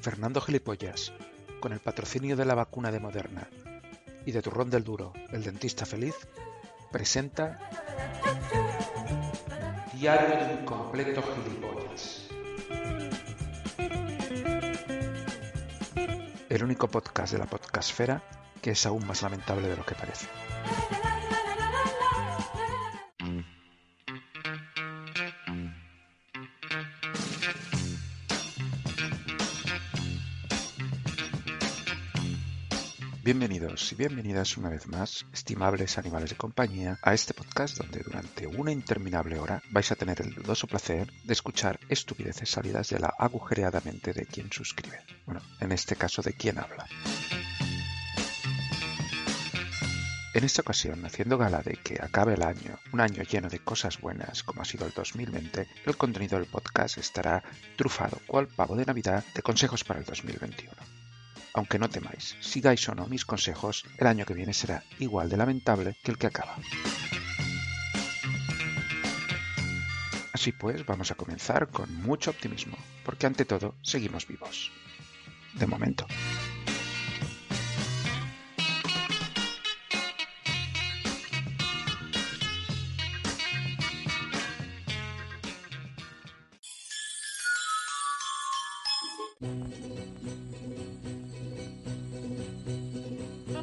Fernando Gilipollas, con el patrocinio de la vacuna de Moderna y de Turrón del Duro, el dentista feliz, presenta Diario de un gilipollas. El único podcast de la podcastfera que es aún más lamentable de lo que parece. Bienvenidos y bienvenidas una vez más, estimables animales de compañía, a este podcast donde durante una interminable hora vais a tener el dudoso placer de escuchar estupideces salidas de la agujereada mente de quien suscribe. Bueno, en este caso de quien habla. En esta ocasión, haciendo gala de que acabe el año, un año lleno de cosas buenas como ha sido el 2020, el contenido del podcast estará trufado, cual pavo de Navidad, de consejos para el 2021 aunque no temáis, sigáis o no mis consejos, el año que viene será igual de lamentable que el que acaba. Así pues, vamos a comenzar con mucho optimismo, porque ante todo seguimos vivos. De momento.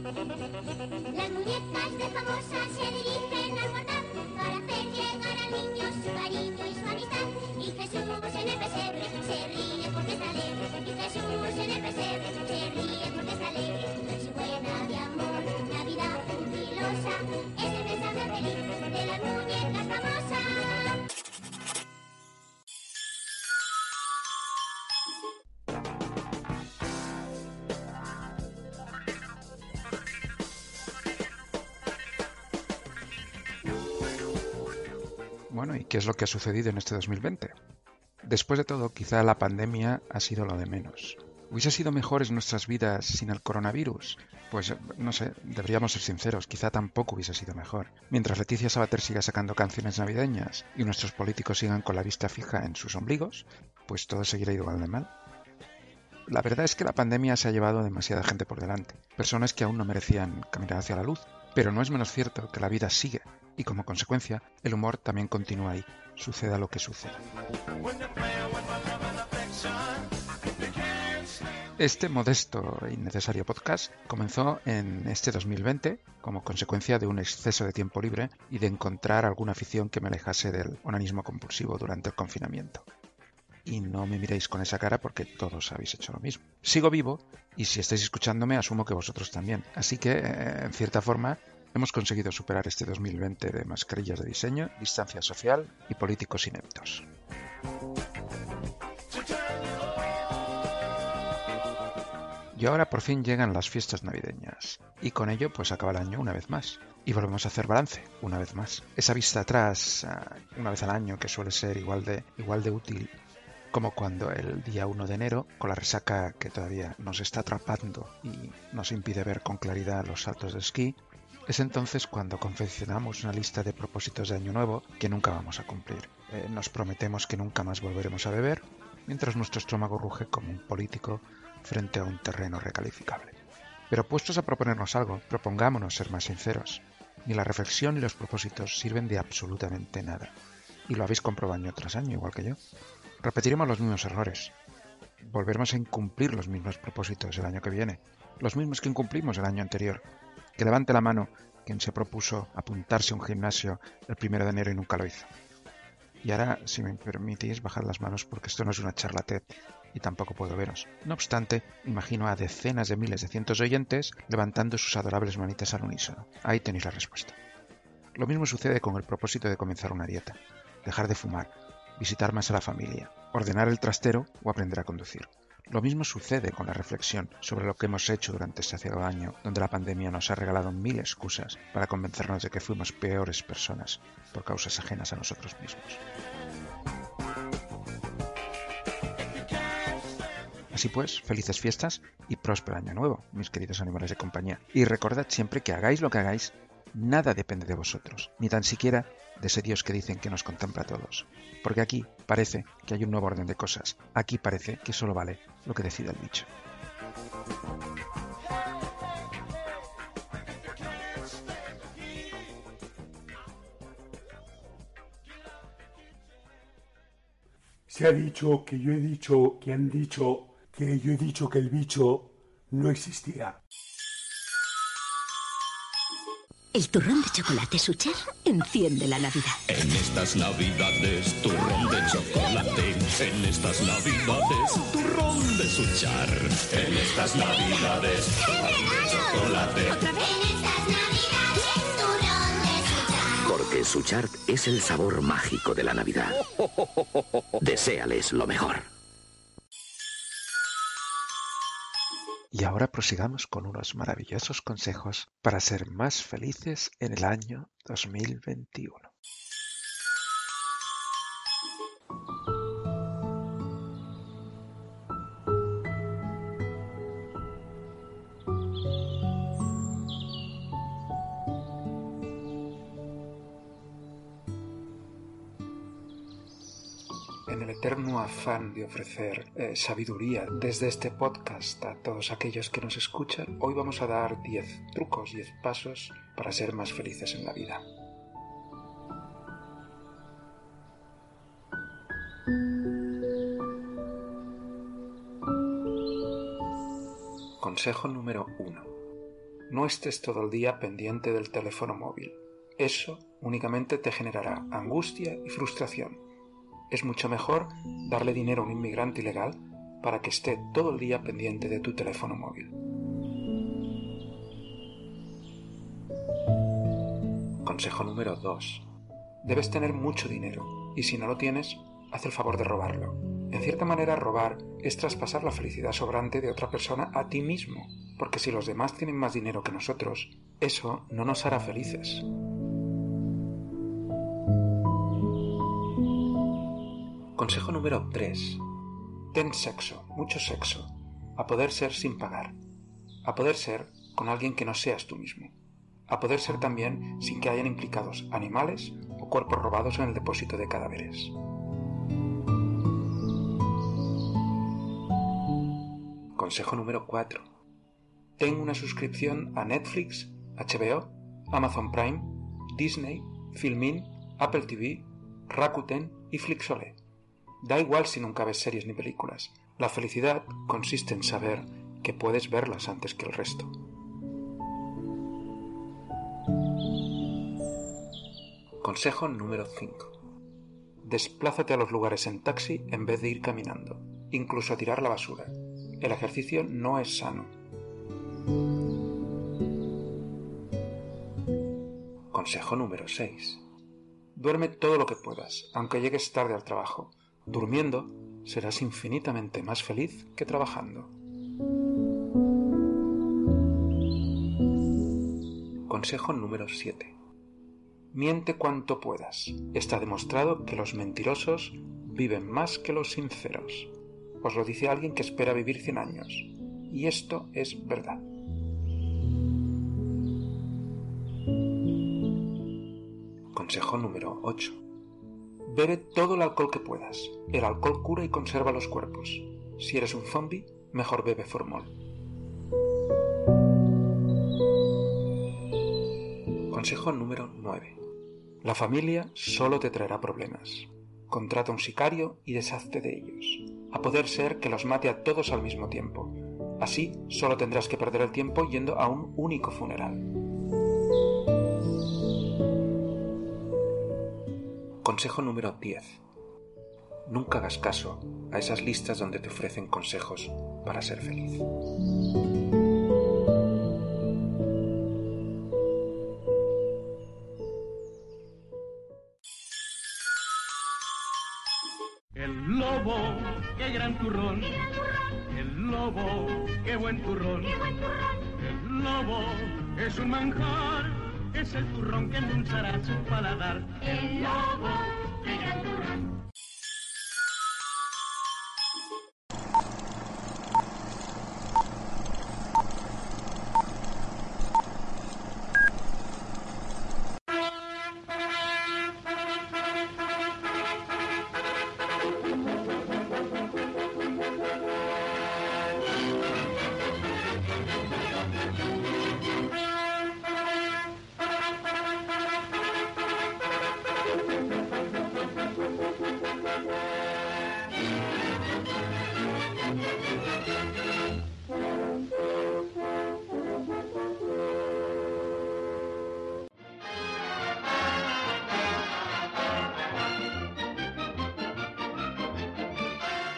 Las muñecas de famosas se dirigen qué es lo que ha sucedido en este 2020? Después de todo, quizá la pandemia ha sido lo de menos. ¿Hubiese sido mejores nuestras vidas sin el coronavirus? Pues no sé, deberíamos ser sinceros, quizá tampoco hubiese sido mejor. Mientras Leticia Sabater siga sacando canciones navideñas y nuestros políticos sigan con la vista fija en sus ombligos, pues todo seguirá igual de mal. La verdad es que la pandemia se ha llevado demasiada gente por delante, personas que aún no merecían caminar hacia la luz, pero no es menos cierto que la vida sigue y como consecuencia el humor también continúa ahí, suceda lo que suceda. Este modesto e innecesario podcast comenzó en este 2020 como consecuencia de un exceso de tiempo libre y de encontrar alguna afición que me alejase del onanismo compulsivo durante el confinamiento. Y no me miréis con esa cara porque todos habéis hecho lo mismo. Sigo vivo y si estáis escuchándome asumo que vosotros también. Así que, eh, en cierta forma, hemos conseguido superar este 2020 de mascarillas de diseño, distancia social y políticos ineptos. Y ahora por fin llegan las fiestas navideñas. Y con ello pues acaba el año una vez más. Y volvemos a hacer balance una vez más. Esa vista atrás, ah, una vez al año, que suele ser igual de, igual de útil como cuando el día 1 de enero, con la resaca que todavía nos está atrapando y nos impide ver con claridad los saltos de esquí, es entonces cuando confeccionamos una lista de propósitos de año nuevo que nunca vamos a cumplir. Eh, nos prometemos que nunca más volveremos a beber, mientras nuestro estómago ruge como un político frente a un terreno recalificable. Pero puestos a proponernos algo, propongámonos ser más sinceros. Ni la reflexión ni los propósitos sirven de absolutamente nada. Y lo habéis comprobado año tras año, igual que yo. Repetiremos los mismos errores. Volveremos a incumplir los mismos propósitos el año que viene, los mismos que incumplimos el año anterior. Que levante la mano quien se propuso apuntarse a un gimnasio el primero de enero y nunca lo hizo. Y ahora, si me permitís, bajar las manos porque esto no es una charla y tampoco puedo veros. No obstante, imagino a decenas de miles de cientos de oyentes levantando sus adorables manitas al unísono. Ahí tenéis la respuesta. Lo mismo sucede con el propósito de comenzar una dieta, dejar de fumar, visitar más a la familia, ordenar el trastero o aprender a conducir. Lo mismo sucede con la reflexión sobre lo que hemos hecho durante este ciego año, donde la pandemia nos ha regalado mil excusas para convencernos de que fuimos peores personas por causas ajenas a nosotros mismos. Así pues, felices fiestas y próspero año nuevo, mis queridos animales de compañía. Y recordad siempre que hagáis lo que hagáis, nada depende de vosotros, ni tan siquiera de ese Dios que dicen que nos contempla a todos. Porque aquí parece que hay un nuevo orden de cosas. Aquí parece que solo vale lo que decida el bicho. Se ha dicho que yo he dicho que han dicho que yo he dicho que el bicho no existía. El turrón de chocolate Suchar enciende la Navidad. En estas navidades, turrón de chocolate. En estas navidades, turrón de suchar. En estas navidades, turrón de chocolate. En estas navidades, turrón de Suchar. Porque Suchart es el sabor mágico de la Navidad. Deséales lo mejor. Y ahora prosigamos con unos maravillosos consejos para ser más felices en el año 2021. De ofrecer eh, sabiduría desde este podcast a todos aquellos que nos escuchan, hoy vamos a dar 10 trucos, 10 pasos para ser más felices en la vida. Consejo número 1. No estés todo el día pendiente del teléfono móvil. Eso únicamente te generará angustia y frustración es mucho mejor darle dinero a un inmigrante ilegal para que esté todo el día pendiente de tu teléfono móvil. Consejo número 2. Debes tener mucho dinero y si no lo tienes, haz el favor de robarlo. En cierta manera, robar es traspasar la felicidad sobrante de otra persona a ti mismo, porque si los demás tienen más dinero que nosotros, eso no nos hará felices. Consejo número 3. Ten sexo, mucho sexo, a poder ser sin pagar, a poder ser con alguien que no seas tú mismo, a poder ser también sin que hayan implicados animales o cuerpos robados en el depósito de cadáveres. Consejo número 4. Ten una suscripción a Netflix, HBO, Amazon Prime, Disney, Filmin, Apple TV, Rakuten y Flixolé. Da igual si nunca ves series ni películas. La felicidad consiste en saber que puedes verlas antes que el resto. Consejo número 5. Desplázate a los lugares en taxi en vez de ir caminando, incluso a tirar la basura. El ejercicio no es sano. Consejo número 6. Duerme todo lo que puedas, aunque llegues tarde al trabajo. Durmiendo serás infinitamente más feliz que trabajando. Consejo número 7. Miente cuanto puedas. Está demostrado que los mentirosos viven más que los sinceros. Os lo dice alguien que espera vivir 100 años. Y esto es verdad. Consejo número 8. Bebe todo el alcohol que puedas. El alcohol cura y conserva los cuerpos. Si eres un zombie, mejor bebe formol. Consejo número 9. La familia solo te traerá problemas. Contrata un sicario y deshazte de ellos. A poder ser que los mate a todos al mismo tiempo. Así solo tendrás que perder el tiempo yendo a un único funeral. Consejo número 10. Nunca hagas caso a esas listas donde te ofrecen consejos para ser feliz.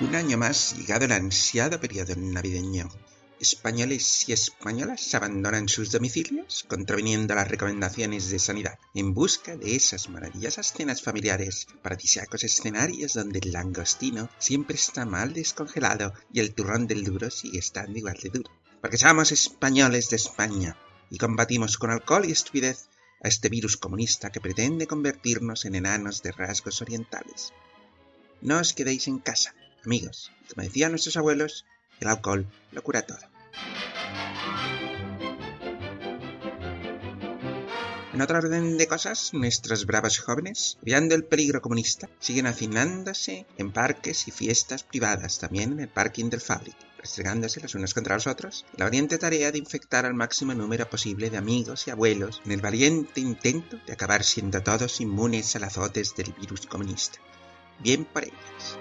Un año más llegado el ansiado periodo navideño. Españoles y españolas abandonan sus domicilios contraviniendo las recomendaciones de sanidad en busca de esas maravillosas cenas familiares, paradisíacos escenarios donde el langostino siempre está mal descongelado y el turrón del duro sigue estando igual de duro. Porque somos españoles de España y combatimos con alcohol y estupidez a este virus comunista que pretende convertirnos en enanos de rasgos orientales. No os quedéis en casa, amigos. Como decían nuestros abuelos, el alcohol lo cura todo. En otra orden de cosas, nuestros bravos jóvenes, viendo el peligro comunista, siguen hacinándose en parques y fiestas privadas, también en el parking del Fabric, restregándose los unos contra los otros, la valiente tarea de infectar al máximo número posible de amigos y abuelos en el valiente intento de acabar siendo todos inmunes a los azotes del virus comunista. Bien por ellos.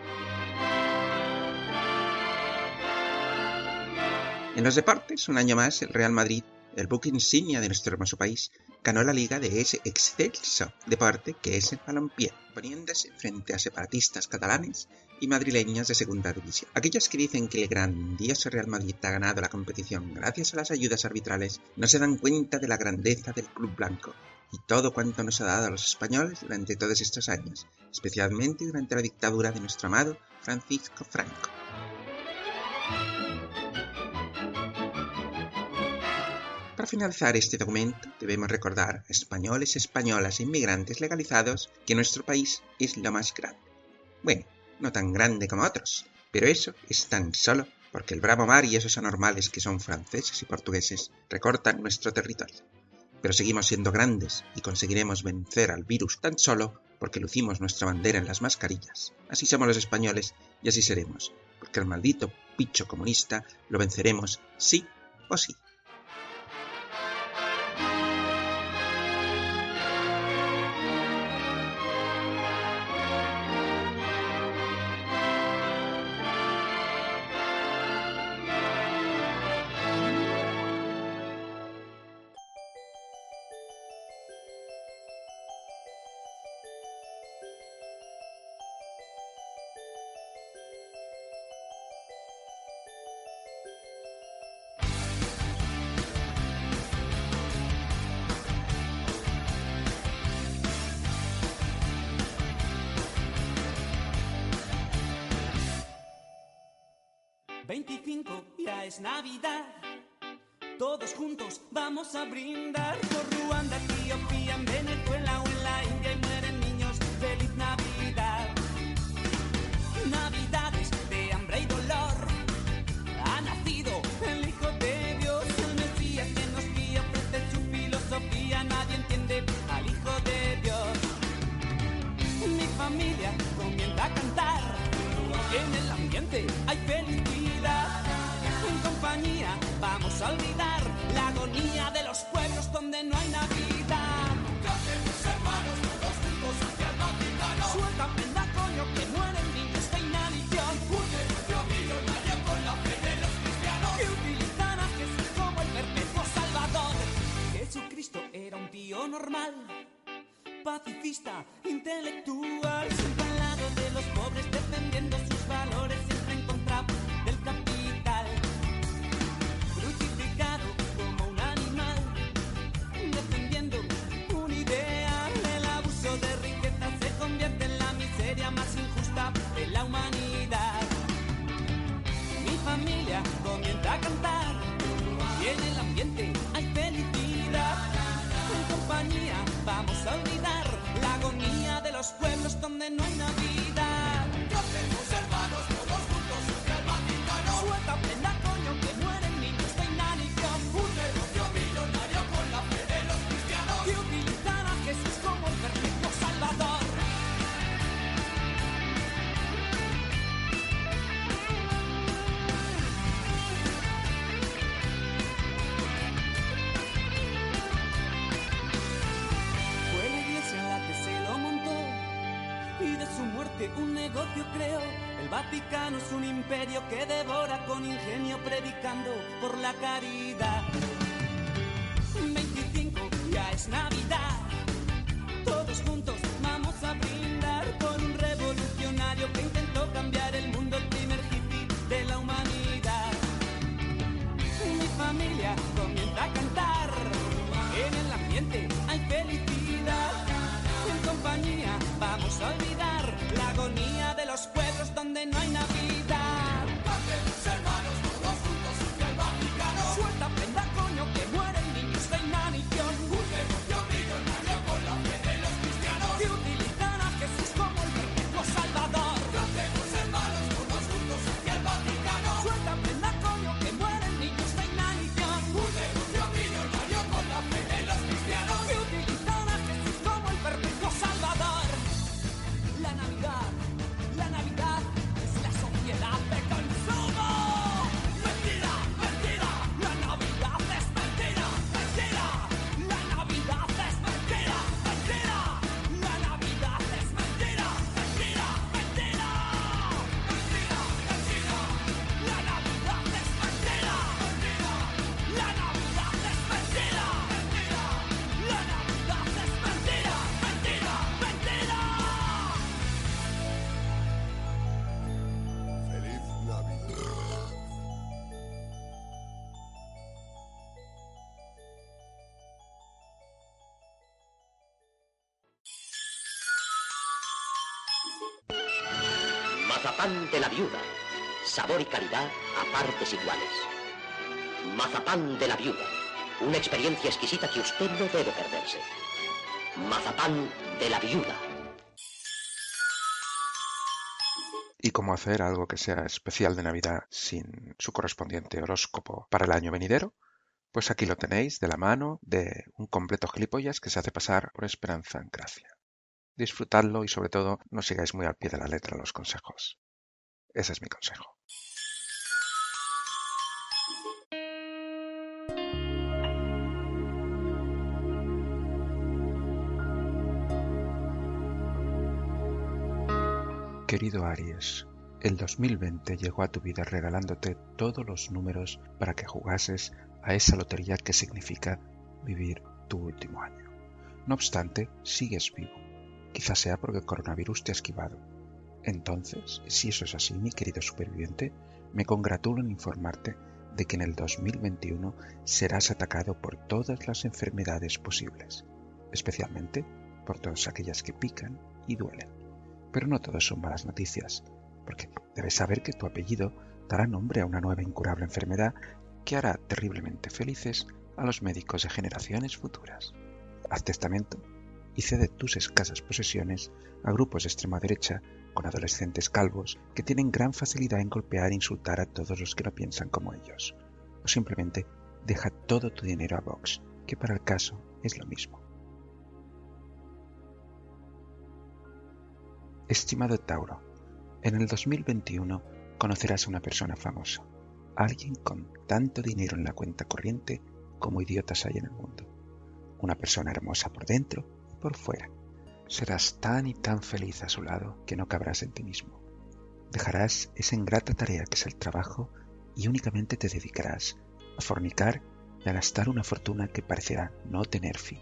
En los deportes, un año más, el Real Madrid, el buque insignia de nuestro hermoso país, ganó la liga de ese excelso deporte que es el balompié, poniéndose frente a separatistas catalanes y madrileños de segunda división. Aquellos que dicen que el grandioso Real Madrid ha ganado la competición gracias a las ayudas arbitrales no se dan cuenta de la grandeza del club blanco y todo cuanto nos ha dado a los españoles durante todos estos años, especialmente durante la dictadura de nuestro amado Francisco Franco. Para finalizar este documento, debemos recordar a españoles, españolas e inmigrantes legalizados que nuestro país es lo más grande. Bueno, no tan grande como otros, pero eso es tan solo porque el bravo mar y esos anormales que son franceses y portugueses recortan nuestro territorio. Pero seguimos siendo grandes y conseguiremos vencer al virus tan solo porque lucimos nuestra bandera en las mascarillas. Así somos los españoles y así seremos, porque el maldito picho comunista lo venceremos sí o sí. Ya es Navidad. Todos juntos vamos a brindar por Ruanda, Etiopía, en Venezuela o en la India y mueren niños. ¡Feliz Navidad! Navidades de hambre y dolor. Ha nacido el Hijo de Dios, el Mesías que nos guía, ofrece su filosofía. Nadie entiende al Hijo de Dios. Mi familia comienza a cantar. En el ambiente hay felicidad. Compañía vamos a olvidar la agonía de los pueblos donde no hay Navidad. Cantemos hermanos todos juntos hacia el Vaticano. Suelta prenda coño que mueren niños de inanición. Un negocio millonario con la fe de los cristianos. Que utilizan a Jesús como el perpetuo salvador. Jesucristo era un tío normal pacifista, intelectual, siempre al lado de los pobres, la humanidad. Mi familia comienza a cantar y en el ambiente hay felicidad. En compañía vamos a olvidar la agonía de los pueblos donde no hay Navidad. Es un imperio que devora con ingenio predicando por la caridad. De la viuda. Sabor y calidad a partes iguales. Mazapán de la viuda. Una experiencia exquisita que usted no debe perderse. Mazapán de la viuda. ¿Y cómo hacer algo que sea especial de Navidad sin su correspondiente horóscopo para el año venidero? Pues aquí lo tenéis de la mano de un completo gilipollas que se hace pasar por esperanza en gracia. Disfrutadlo y sobre todo no sigáis muy al pie de la letra los consejos. Ese es mi consejo. Querido Aries, el 2020 llegó a tu vida regalándote todos los números para que jugases a esa lotería que significa vivir tu último año. No obstante, sigues vivo. Quizás sea porque el coronavirus te ha esquivado. Entonces, si eso es así, mi querido superviviente, me congratulo en informarte de que en el 2021 serás atacado por todas las enfermedades posibles, especialmente por todas aquellas que pican y duelen. Pero no todo son malas noticias, porque debes saber que tu apellido dará nombre a una nueva incurable enfermedad que hará terriblemente felices a los médicos de generaciones futuras. Haz testamento y cede tus escasas posesiones a grupos de extrema derecha con adolescentes calvos que tienen gran facilidad en golpear e insultar a todos los que no piensan como ellos. O simplemente deja todo tu dinero a Vox, que para el caso es lo mismo. Estimado Tauro, en el 2021 conocerás a una persona famosa, alguien con tanto dinero en la cuenta corriente como idiotas hay en el mundo. Una persona hermosa por dentro y por fuera. Serás tan y tan feliz a su lado que no cabrás en ti mismo. Dejarás esa ingrata tarea que es el trabajo y únicamente te dedicarás a fornicar y a gastar una fortuna que parecerá no tener fin.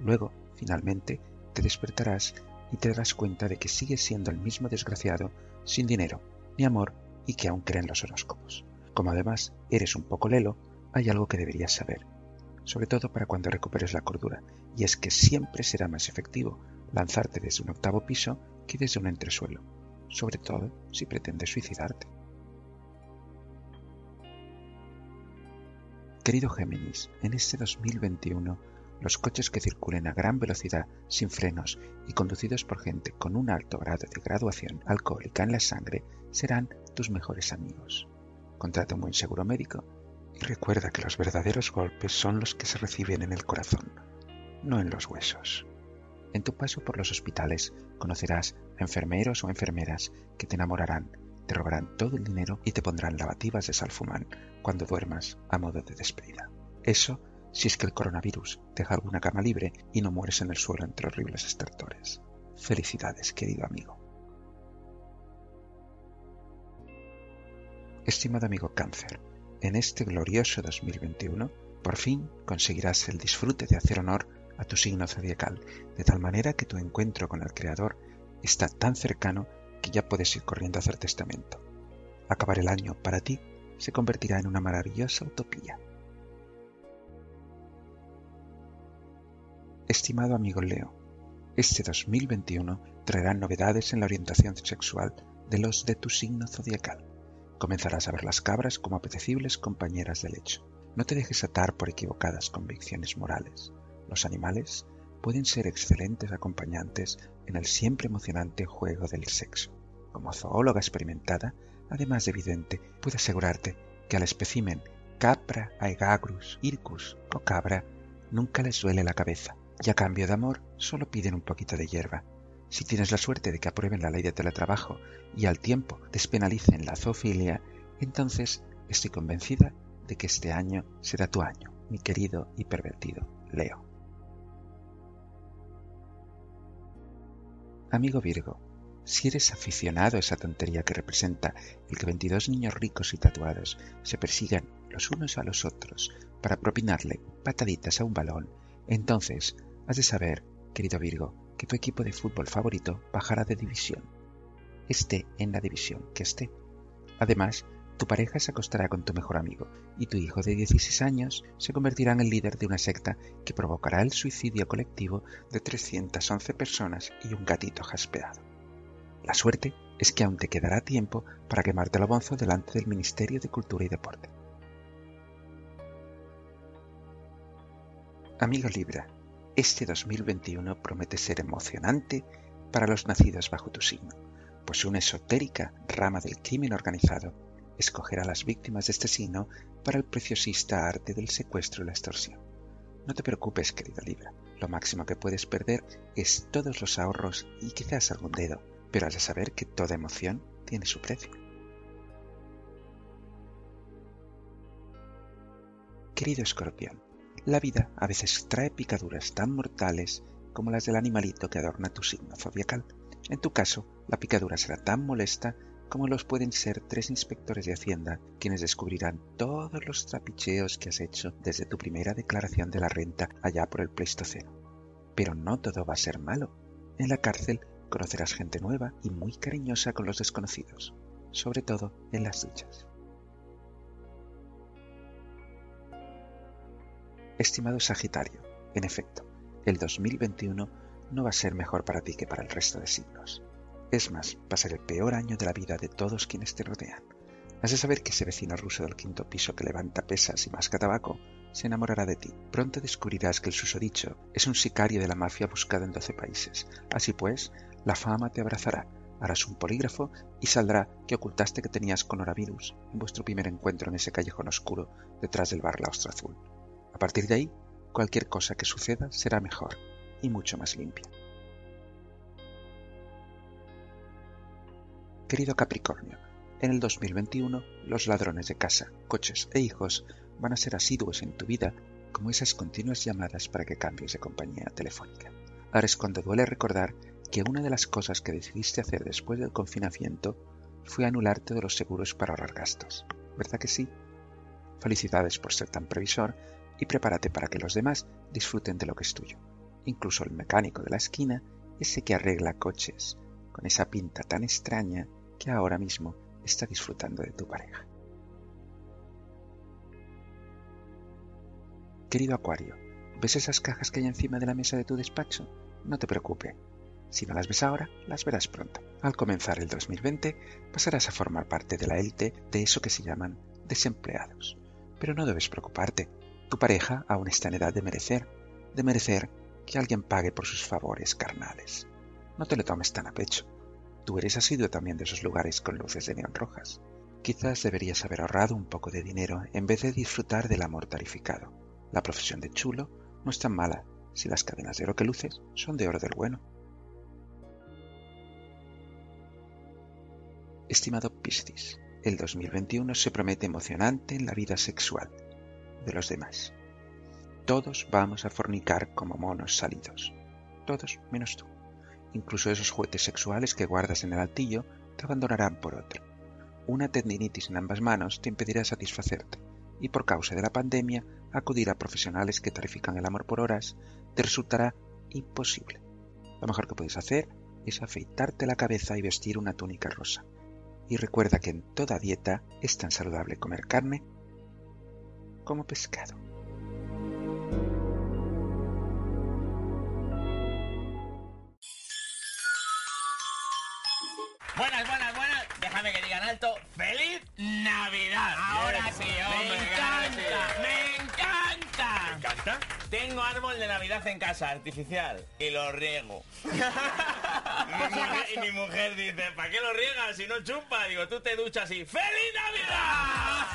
Luego, finalmente, te despertarás y te darás cuenta de que sigues siendo el mismo desgraciado, sin dinero ni amor y que aún cree en los horóscopos. Como además eres un poco lelo, hay algo que deberías saber, sobre todo para cuando recuperes la cordura, y es que siempre será más efectivo lanzarte desde un octavo piso que desde un entresuelo, sobre todo si pretendes suicidarte. Querido Géminis, en este 2021 los coches que circulen a gran velocidad, sin frenos y conducidos por gente con un alto grado de graduación alcohólica en la sangre serán tus mejores amigos. Contrata un buen seguro médico y recuerda que los verdaderos golpes son los que se reciben en el corazón, no en los huesos. En tu paso por los hospitales conocerás a enfermeros o enfermeras que te enamorarán, te robarán todo el dinero y te pondrán lavativas de salfumán cuando duermas a modo de despedida. Eso si es que el coronavirus deja alguna cama libre y no mueres en el suelo entre horribles estertores. Felicidades, querido amigo. Estimado amigo cáncer, en este glorioso 2021 por fin conseguirás el disfrute de hacer honor a tu signo zodiacal, de tal manera que tu encuentro con el Creador está tan cercano que ya puedes ir corriendo a hacer testamento. Acabar el año para ti se convertirá en una maravillosa utopía. Estimado amigo Leo, Este 2021 traerá novedades en la orientación sexual de los de tu signo zodiacal. Comenzarás a ver las cabras como apetecibles compañeras de lecho. No te dejes atar por equivocadas convicciones morales. Los animales pueden ser excelentes acompañantes en el siempre emocionante juego del sexo. Como zoóloga experimentada, además de evidente, puedo asegurarte que al espécimen Capra aegagrus ircus o cabra nunca les duele la cabeza y a cambio de amor solo piden un poquito de hierba. Si tienes la suerte de que aprueben la ley de teletrabajo y al tiempo despenalicen la zoofilia, entonces estoy convencida de que este año será tu año, mi querido y pervertido Leo. Amigo Virgo, si eres aficionado a esa tontería que representa el que 22 niños ricos y tatuados se persigan los unos a los otros para propinarle pataditas a un balón, entonces has de saber, querido Virgo, que tu equipo de fútbol favorito bajará de división. Esté en la división que esté. Además, tu pareja se acostará con tu mejor amigo y tu hijo de 16 años se convertirá en el líder de una secta que provocará el suicidio colectivo de 311 personas y un gatito jaspeado. La suerte es que aún te quedará tiempo para quemarte el bonzo delante del Ministerio de Cultura y Deporte. Amigo Libra, este 2021 promete ser emocionante para los nacidos bajo tu signo, pues una esotérica rama del crimen organizado escogerá a las víctimas de este signo para el preciosista arte del secuestro y la extorsión. No te preocupes, querida Libra, lo máximo que puedes perder es todos los ahorros y quizás algún dedo, pero has de saber que toda emoción tiene su precio. Querido escorpión, la vida a veces trae picaduras tan mortales como las del animalito que adorna tu signo zodiacal. En tu caso, la picadura será tan molesta como los pueden ser tres inspectores de Hacienda quienes descubrirán todos los trapicheos que has hecho desde tu primera declaración de la renta allá por el Pleistoceno. Pero no todo va a ser malo. En la cárcel conocerás gente nueva y muy cariñosa con los desconocidos, sobre todo en las duchas. Estimado Sagitario, en efecto, el 2021 no va a ser mejor para ti que para el resto de signos. Es más, va el peor año de la vida de todos quienes te rodean. Has de saber que ese vecino ruso del quinto piso que levanta pesas y masca tabaco se enamorará de ti. Pronto descubrirás que el susodicho es un sicario de la mafia buscado en 12 países. Así pues, la fama te abrazará, harás un polígrafo y saldrá que ocultaste que tenías coronavirus en vuestro primer encuentro en ese callejón oscuro detrás del bar La Ostra Azul. A partir de ahí, cualquier cosa que suceda será mejor y mucho más limpia. Querido Capricornio, en el 2021 los ladrones de casa, coches e hijos van a ser asiduos en tu vida como esas continuas llamadas para que cambies de compañía telefónica. Ahora es cuando duele recordar que una de las cosas que decidiste hacer después del confinamiento fue anularte de los seguros para ahorrar gastos. ¿Verdad que sí? Felicidades por ser tan previsor y prepárate para que los demás disfruten de lo que es tuyo. Incluso el mecánico de la esquina, ese que arregla coches, con esa pinta tan extraña que ahora mismo está disfrutando de tu pareja. Querido Acuario, ¿ves esas cajas que hay encima de la mesa de tu despacho? No te preocupes. Si no las ves ahora, las verás pronto. Al comenzar el 2020, pasarás a formar parte de la élite de eso que se llaman desempleados. Pero no debes preocuparte, tu pareja aún está en edad de merecer, de merecer que alguien pague por sus favores carnales. No te lo tomes tan a pecho. Tú eres asiduo también de esos lugares con luces de neón rojas. Quizás deberías haber ahorrado un poco de dinero en vez de disfrutar del amor tarificado. La profesión de chulo no es tan mala si las cadenas de oro que luces son de oro del bueno. Estimado Piscis, el 2021 se promete emocionante en la vida sexual de los demás. Todos vamos a fornicar como monos salidos. Todos menos tú. Incluso esos juguetes sexuales que guardas en el altillo te abandonarán por otro. Una tendinitis en ambas manos te impedirá satisfacerte y por causa de la pandemia acudir a profesionales que tarifican el amor por horas te resultará imposible. Lo mejor que puedes hacer es afeitarte la cabeza y vestir una túnica rosa. Y recuerda que en toda dieta es tan saludable comer carne como pescado. Navidad en casa, artificial, y lo riego. mi mujer, y mi mujer dice, ¿para qué lo riegas si no chupa? Digo, tú te duchas y ¡Feliz Navidad!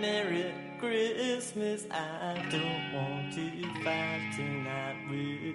Merry Christmas, I don't want to fight tonight with.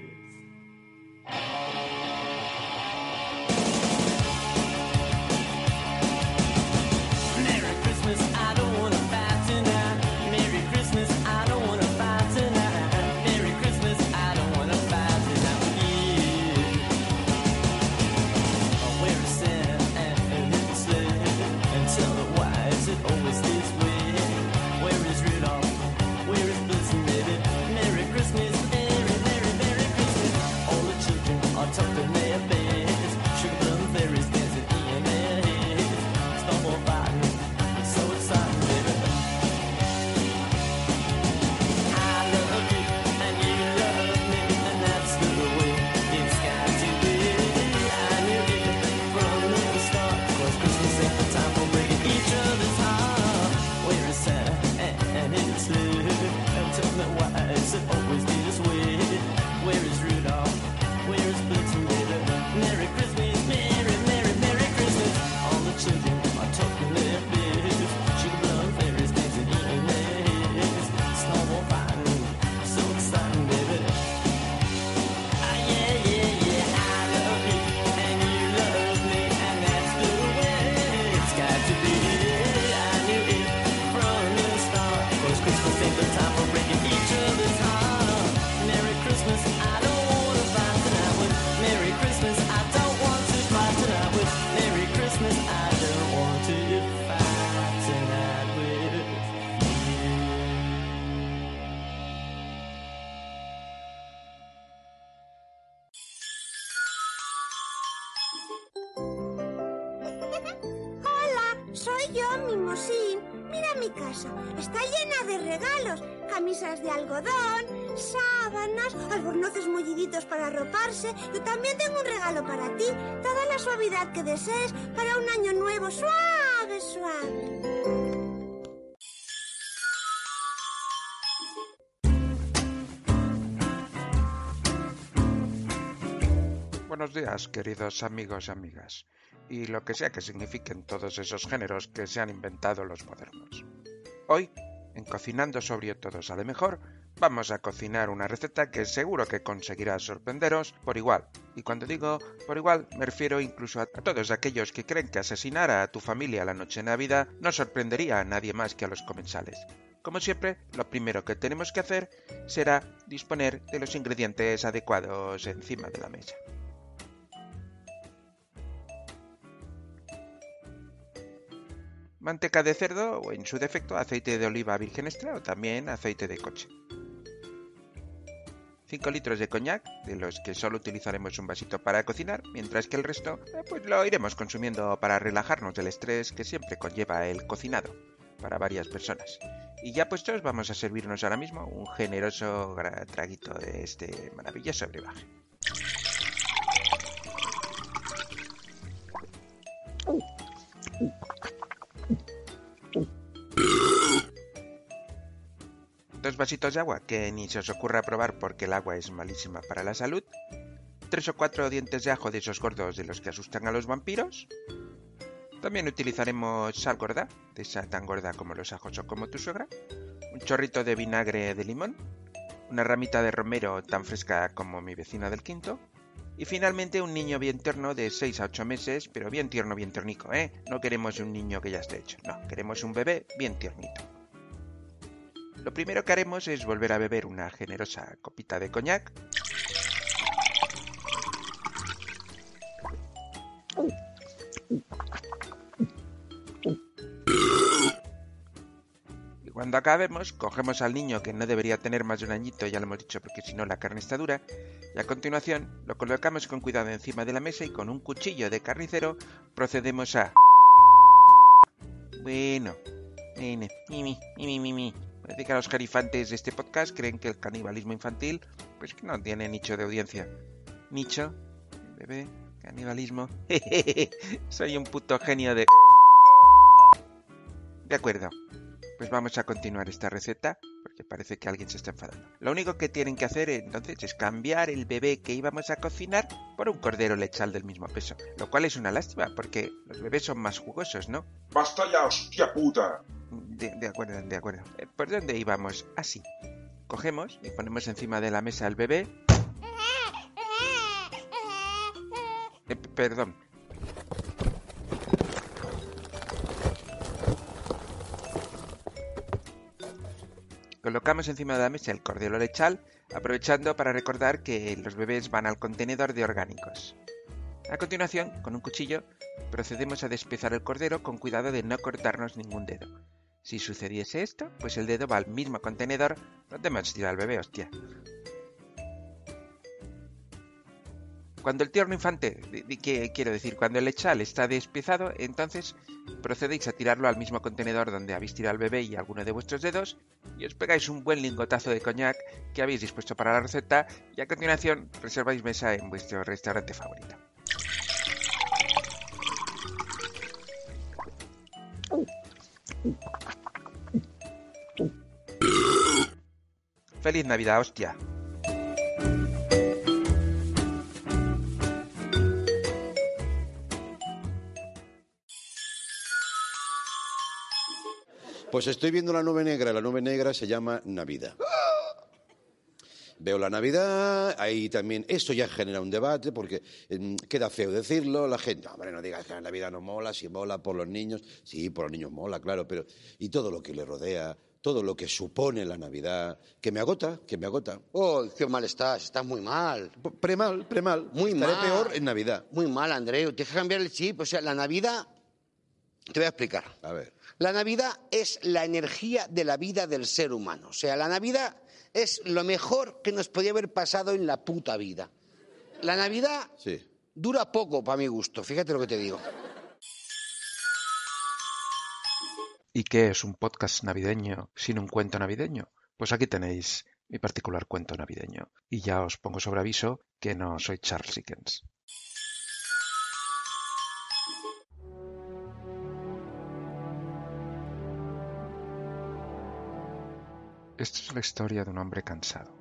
Yo, Mimosín. Mira mi casa. Está llena de regalos. Camisas de algodón, sábanas, albornoces mulliditos para arroparse. Yo también tengo un regalo para ti. Toda la suavidad que desees para un año nuevo suave, suave. Buenos días, queridos amigos y amigas, y lo que sea que signifiquen todos esos géneros que se han inventado los modernos. Hoy, en Cocinando sobre todo sale mejor, vamos a cocinar una receta que seguro que conseguirá sorprenderos por igual. Y cuando digo por igual, me refiero incluso a todos aquellos que creen que asesinar a tu familia la noche de Navidad no sorprendería a nadie más que a los comensales. Como siempre, lo primero que tenemos que hacer será disponer de los ingredientes adecuados encima de la mesa. Manteca de cerdo o en su defecto aceite de oliva virgen extra o también aceite de coche. 5 litros de coñac, de los que solo utilizaremos un vasito para cocinar, mientras que el resto eh, pues lo iremos consumiendo para relajarnos del estrés que siempre conlleva el cocinado para varias personas. Y ya puestos vamos a servirnos ahora mismo un generoso traguito de este maravilloso brebaje. Vasitos de agua que ni se os ocurra probar porque el agua es malísima para la salud. Tres o cuatro dientes de ajo de esos gordos de los que asustan a los vampiros. También utilizaremos sal gorda, de esa tan gorda como los ajos o como tu suegra. Un chorrito de vinagre de limón. Una ramita de romero tan fresca como mi vecina del quinto. Y finalmente un niño bien tierno de 6 a 8 meses, pero bien tierno, bien tiernico, ¿eh? No queremos un niño que ya esté hecho, no, queremos un bebé bien tiernito. Lo primero que haremos es volver a beber una generosa copita de coñac. Y cuando acabemos, cogemos al niño que no debería tener más de un añito, ya lo hemos dicho porque si no la carne está dura, y a continuación lo colocamos con cuidado encima de la mesa y con un cuchillo de carnicero procedemos a... Bueno, mimi, mimi, mimi. Parece que los gerifantes de este podcast creen que el canibalismo infantil pues que no tiene nicho de audiencia. Nicho, bebé, canibalismo. Soy un puto genio de... De acuerdo. Pues vamos a continuar esta receta porque parece que alguien se está enfadando. Lo único que tienen que hacer entonces es cambiar el bebé que íbamos a cocinar por un cordero lechal del mismo peso, lo cual es una lástima porque los bebés son más jugosos, ¿no? ¡Basta ya, hostia puta! De, acuerdo, de acuerdo. Eh, ¿Por dónde íbamos? Así. Cogemos y ponemos encima de la mesa al bebé. Eh, perdón. Colocamos encima de la mesa el cordero lechal, aprovechando para recordar que los bebés van al contenedor de orgánicos. A continuación, con un cuchillo, procedemos a despiezar el cordero con cuidado de no cortarnos ningún dedo. Si sucediese esto, pues el dedo va al mismo contenedor donde hemos tirado al bebé, hostia. Cuando el tierno infante, que quiero decir, cuando el lechal está despiezado, entonces procedéis a tirarlo al mismo contenedor donde habéis tirado al bebé y alguno de vuestros dedos, y os pegáis un buen lingotazo de coñac que habéis dispuesto para la receta, y a continuación reserváis mesa en vuestro restaurante favorito. ¡Feliz Navidad, hostia! Pues estoy viendo la nube negra. La nube negra se llama Navidad. Veo la Navidad, ahí también, esto ya genera un debate porque mm, queda feo decirlo, la gente, hombre, no digas que la Navidad no mola, si mola por los niños, sí, por los niños mola, claro, pero y todo lo que le rodea, todo lo que supone la Navidad, que me agota, que me agota. Oh, qué mal estás, estás muy mal. Premal, premal. Muy Estaré mal. peor en Navidad. Muy mal, Andreu. Tienes que cambiar el chip. O sea, la Navidad. Te voy a explicar. A ver. La Navidad es la energía de la vida del ser humano. O sea, la Navidad es lo mejor que nos podía haber pasado en la puta vida. La Navidad Sí. dura poco, para mi gusto. Fíjate lo que te digo. ¿Y qué es un podcast navideño sin un cuento navideño? Pues aquí tenéis mi particular cuento navideño. Y ya os pongo sobre aviso que no soy Charles Dickens. Esta es la historia de un hombre cansado.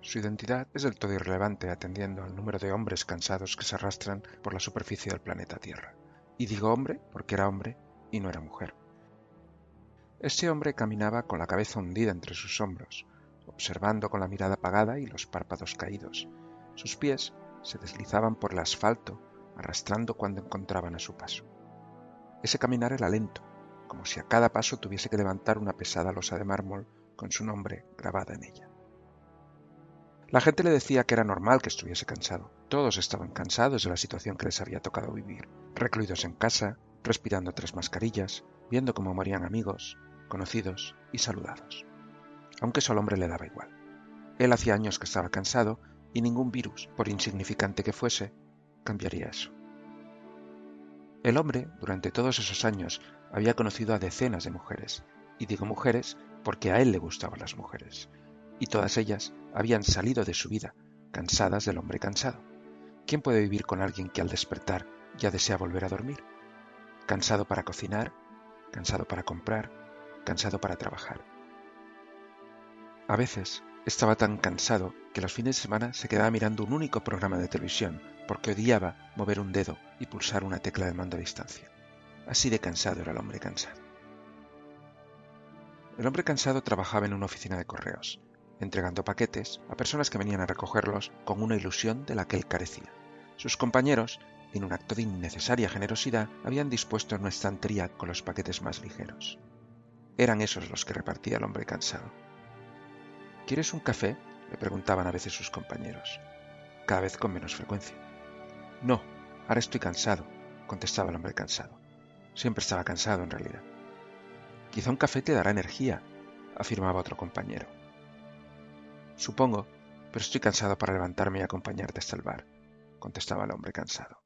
Su identidad es del todo irrelevante atendiendo al número de hombres cansados que se arrastran por la superficie del planeta Tierra. Y digo hombre porque era hombre y no era mujer. Este hombre caminaba con la cabeza hundida entre sus hombros, observando con la mirada apagada y los párpados caídos. Sus pies se deslizaban por el asfalto, arrastrando cuando encontraban a su paso. Ese caminar era lento, como si a cada paso tuviese que levantar una pesada losa de mármol con su nombre grabada en ella. La gente le decía que era normal que estuviese cansado. Todos estaban cansados de la situación que les había tocado vivir, recluidos en casa, respirando tres mascarillas, viendo cómo morían amigos, conocidos y saludados. Aunque eso al hombre le daba igual. Él hacía años que estaba cansado y ningún virus, por insignificante que fuese, cambiaría eso. El hombre, durante todos esos años, había conocido a decenas de mujeres, y digo mujeres porque a él le gustaban las mujeres, y todas ellas habían salido de su vida, cansadas del hombre cansado. ¿Quién puede vivir con alguien que al despertar ya desea volver a dormir? Cansado para cocinar, cansado para comprar, cansado para trabajar. A veces estaba tan cansado que los fines de semana se quedaba mirando un único programa de televisión porque odiaba mover un dedo y pulsar una tecla de mando a distancia. Así de cansado era el hombre cansado. El hombre cansado trabajaba en una oficina de correos, entregando paquetes a personas que venían a recogerlos con una ilusión de la que él carecía. Sus compañeros, en un acto de innecesaria generosidad, habían dispuesto una estantería con los paquetes más ligeros. Eran esos los que repartía el hombre cansado. ¿Quieres un café? le preguntaban a veces sus compañeros, cada vez con menos frecuencia. No, ahora estoy cansado, contestaba el hombre cansado. Siempre estaba cansado en realidad. Quizá un café te dará energía, afirmaba otro compañero. Supongo, pero estoy cansado para levantarme y acompañarte hasta el bar, contestaba el hombre cansado.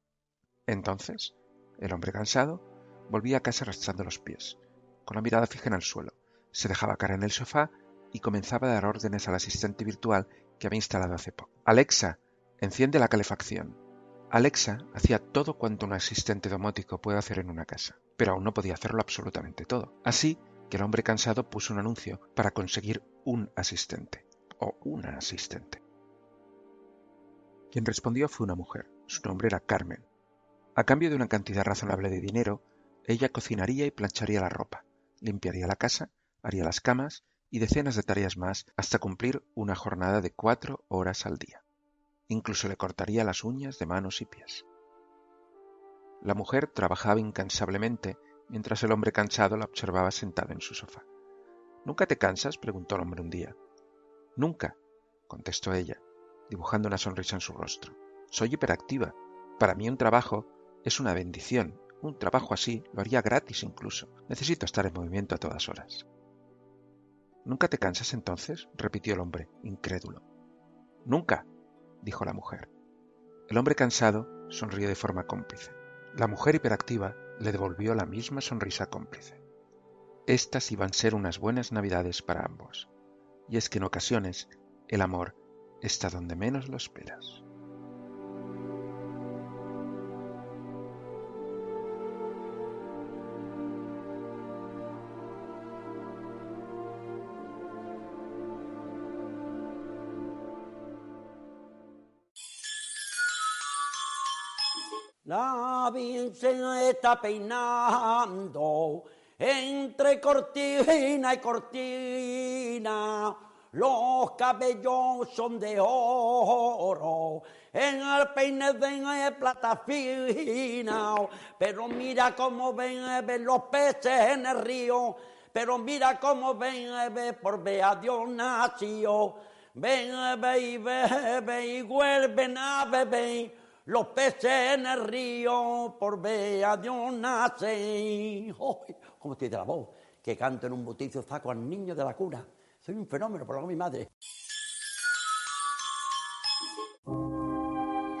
Entonces, el hombre cansado volvía a casa arrastrando los pies, con la mirada fija en el suelo, se dejaba cara en el sofá y comenzaba a dar órdenes al asistente virtual que había instalado hace poco. Alexa, Enciende la calefacción. Alexa hacía todo cuanto un asistente domótico puede hacer en una casa, pero aún no podía hacerlo absolutamente todo. Así que el hombre cansado puso un anuncio para conseguir un asistente o una asistente. Quien respondió fue una mujer. Su nombre era Carmen. A cambio de una cantidad razonable de dinero, ella cocinaría y plancharía la ropa, limpiaría la casa, haría las camas y decenas de tareas más hasta cumplir una jornada de cuatro horas al día. Incluso le cortaría las uñas de manos y pies. La mujer trabajaba incansablemente mientras el hombre cansado la observaba sentada en su sofá. ¿Nunca te cansas? preguntó el hombre un día. Nunca, contestó ella, dibujando una sonrisa en su rostro. Soy hiperactiva. Para mí un trabajo es una bendición. Un trabajo así lo haría gratis incluso. Necesito estar en movimiento a todas horas. ¿Nunca te cansas entonces? repitió el hombre, incrédulo. Nunca, dijo la mujer. El hombre cansado sonrió de forma cómplice. La mujer hiperactiva le devolvió la misma sonrisa cómplice. Estas iban a ser unas buenas navidades para ambos. Y es que en ocasiones el amor está donde menos lo esperas. La Virgen está peinando entre cortina y cortina. Los cabellos son de oro, en el peine de plata fina. Pero mira cómo ven, ven los peces en el río. Pero mira cómo ven, ven por vea Dios nació. Ven, ve y bebe y vuelven a beber los peces en el río por ver a Dios nace. ¡Ay! ¿Cómo estoy de la voz? Que canto en un botizo saco al niño de la cuna. Soy un fenómeno, por lo mi madre.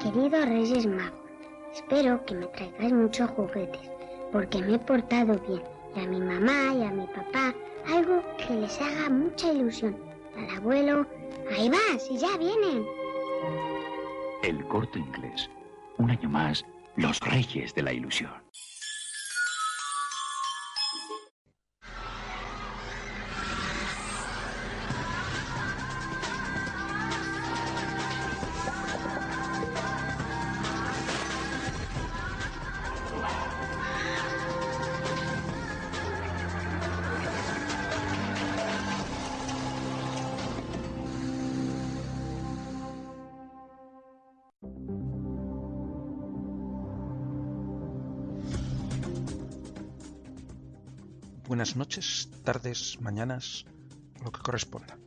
Queridos Reyes Magos, espero que me traigáis muchos juguetes, porque me he portado bien. Y a mi mamá y a mi papá, algo que les haga mucha ilusión. Al abuelo, ahí va, si ya vienen. El corto inglés. Un año más, los reyes de la ilusión. Buenas noches, tardes, mañanas, lo que corresponda.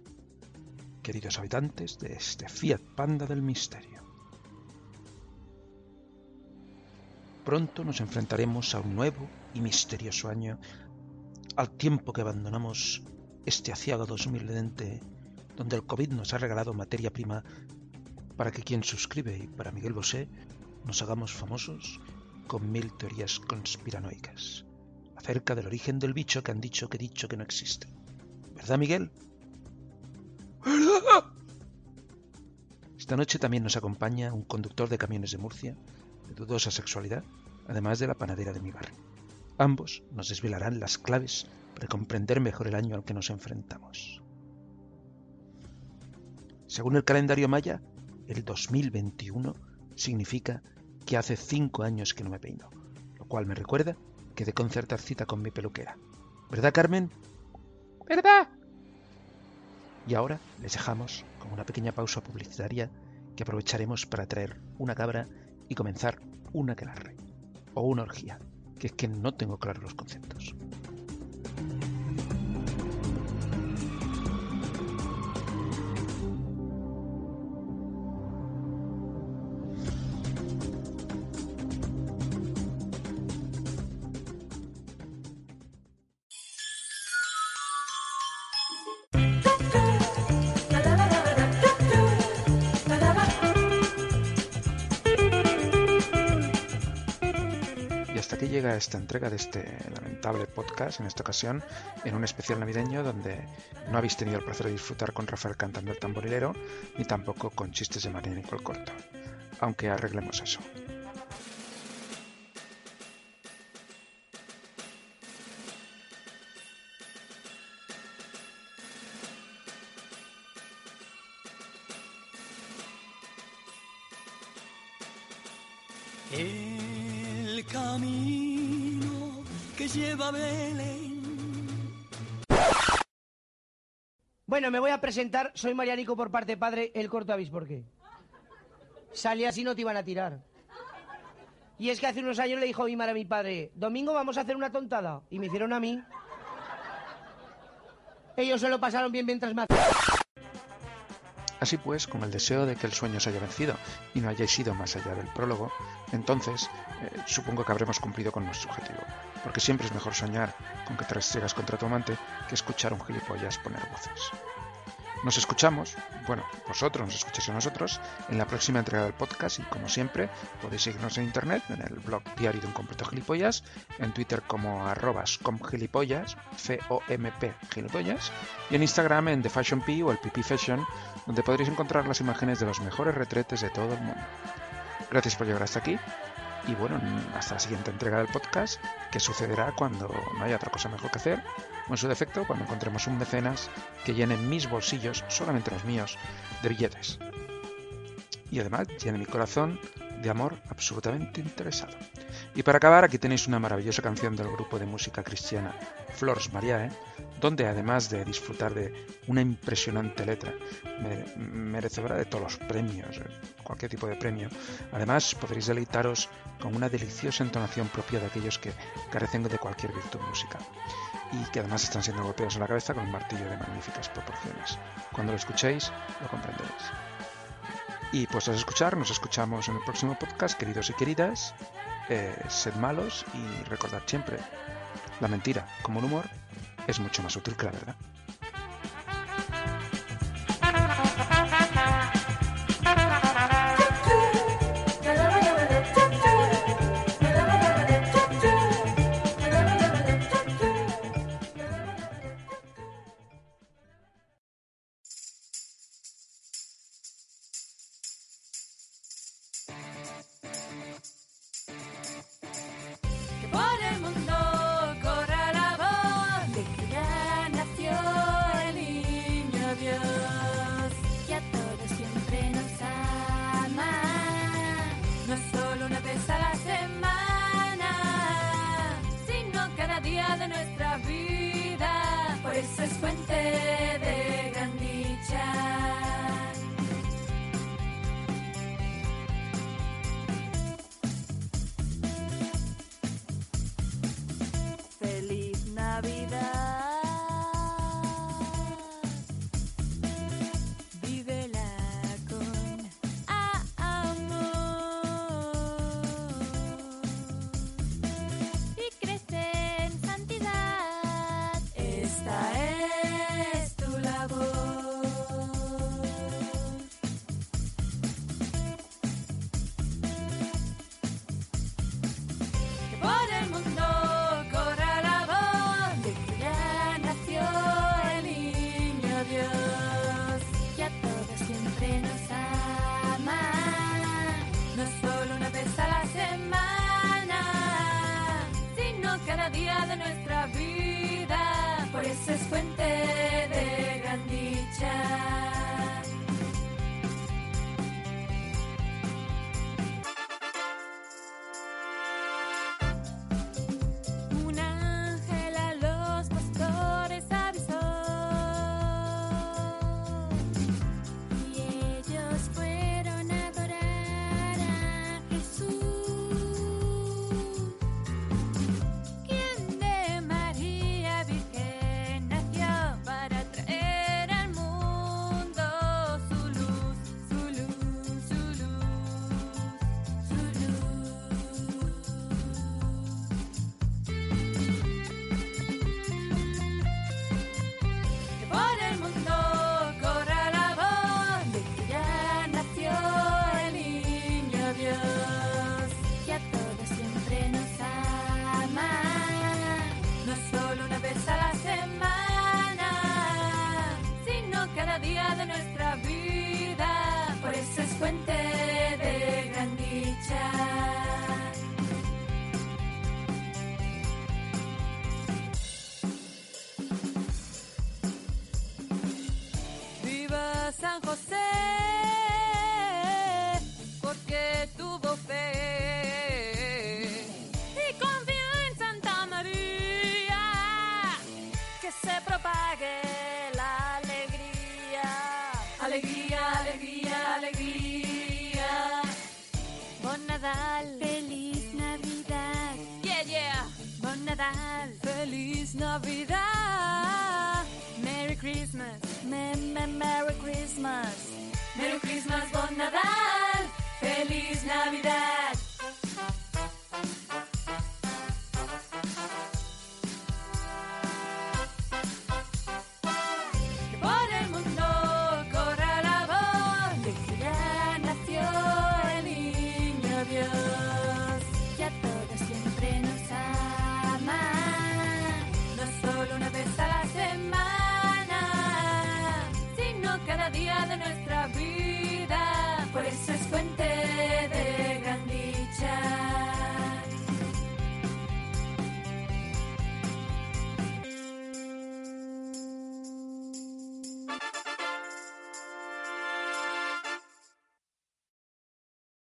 Queridos habitantes de este Fiat Panda del Misterio. Pronto nos enfrentaremos a un nuevo y misterioso año, al tiempo que abandonamos este aciago 2020, donde el COVID nos ha regalado materia prima para que quien suscribe y para Miguel Bosé nos hagamos famosos con mil teorías conspiranoicas acerca del origen del bicho que han dicho que he dicho que no existe. ¿Verdad, Miguel? Esta noche también nos acompaña un conductor de camiones de Murcia, de dudosa sexualidad, además de la panadera de mi barrio. Ambos nos desvelarán las claves para comprender mejor el año al que nos enfrentamos. Según el calendario maya, el 2021 significa que hace cinco años que no me peino, lo cual me recuerda que de concertar cita con mi peluquera. ¿Verdad, Carmen? ¿Verdad? Y ahora les dejamos con una pequeña pausa publicitaria que aprovecharemos para traer una cabra y comenzar una aquelarre o una orgía, que es que no tengo claros los conceptos. Esta entrega de este lamentable podcast, en esta ocasión en un especial navideño donde no habéis tenido el placer de disfrutar con Rafael cantando el tamborilero, ni tampoco con chistes de María Nicole Corto. aunque arreglemos eso. Lleva Belén. Bueno, me voy a presentar. Soy Marianico por parte padre. El corto avis, ¿por qué? Salí así no te iban a tirar. Y es que hace unos años le dijo mi madre a mi padre, Domingo vamos a hacer una tontada. Y me hicieron a mí. Ellos se lo pasaron bien mientras me hacían. Así pues, con el deseo de que el sueño se haya vencido y no hayáis ido más allá del prólogo, entonces eh, supongo que habremos cumplido con nuestro objetivo. Porque siempre es mejor soñar con que te restregas contra tu amante que escuchar a un gilipollas poner voces. Nos escuchamos, bueno, vosotros nos escucháis a nosotros, en la próxima entrega del podcast y como siempre podéis seguirnos en internet, en el blog diario de un completo gilipollas, en Twitter como arrobas comgilipollas, C-O-M-P gilipollas, y en Instagram en The Fashion P o el PP Fashion, donde podréis encontrar las imágenes de los mejores retretes de todo el mundo. Gracias por llegar hasta aquí y bueno, hasta la siguiente entrega del podcast, que sucederá cuando no haya otra cosa mejor que hacer, o en su defecto, cuando encontremos un mecenas que llene mis bolsillos, solamente los míos, de billetes. Y además llene mi corazón de amor absolutamente interesado. Y para acabar, aquí tenéis una maravillosa canción del grupo de música cristiana Flors Mariae, donde además de disfrutar de una impresionante letra, me- merecedora de todos los premios, eh, cualquier tipo de premio, además podréis deleitaros con una deliciosa entonación propia de aquellos que carecen de cualquier virtud musical y que además están siendo golpeados en la cabeza con un martillo de magníficas proporciones. Cuando lo escuchéis, lo comprenderéis. Y pues a escuchar, nos escuchamos en el próximo podcast, queridos y queridas. Eh, sed malos y recordad siempre, la mentira, como el humor, es mucho más útil que la verdad. San José. Christmas,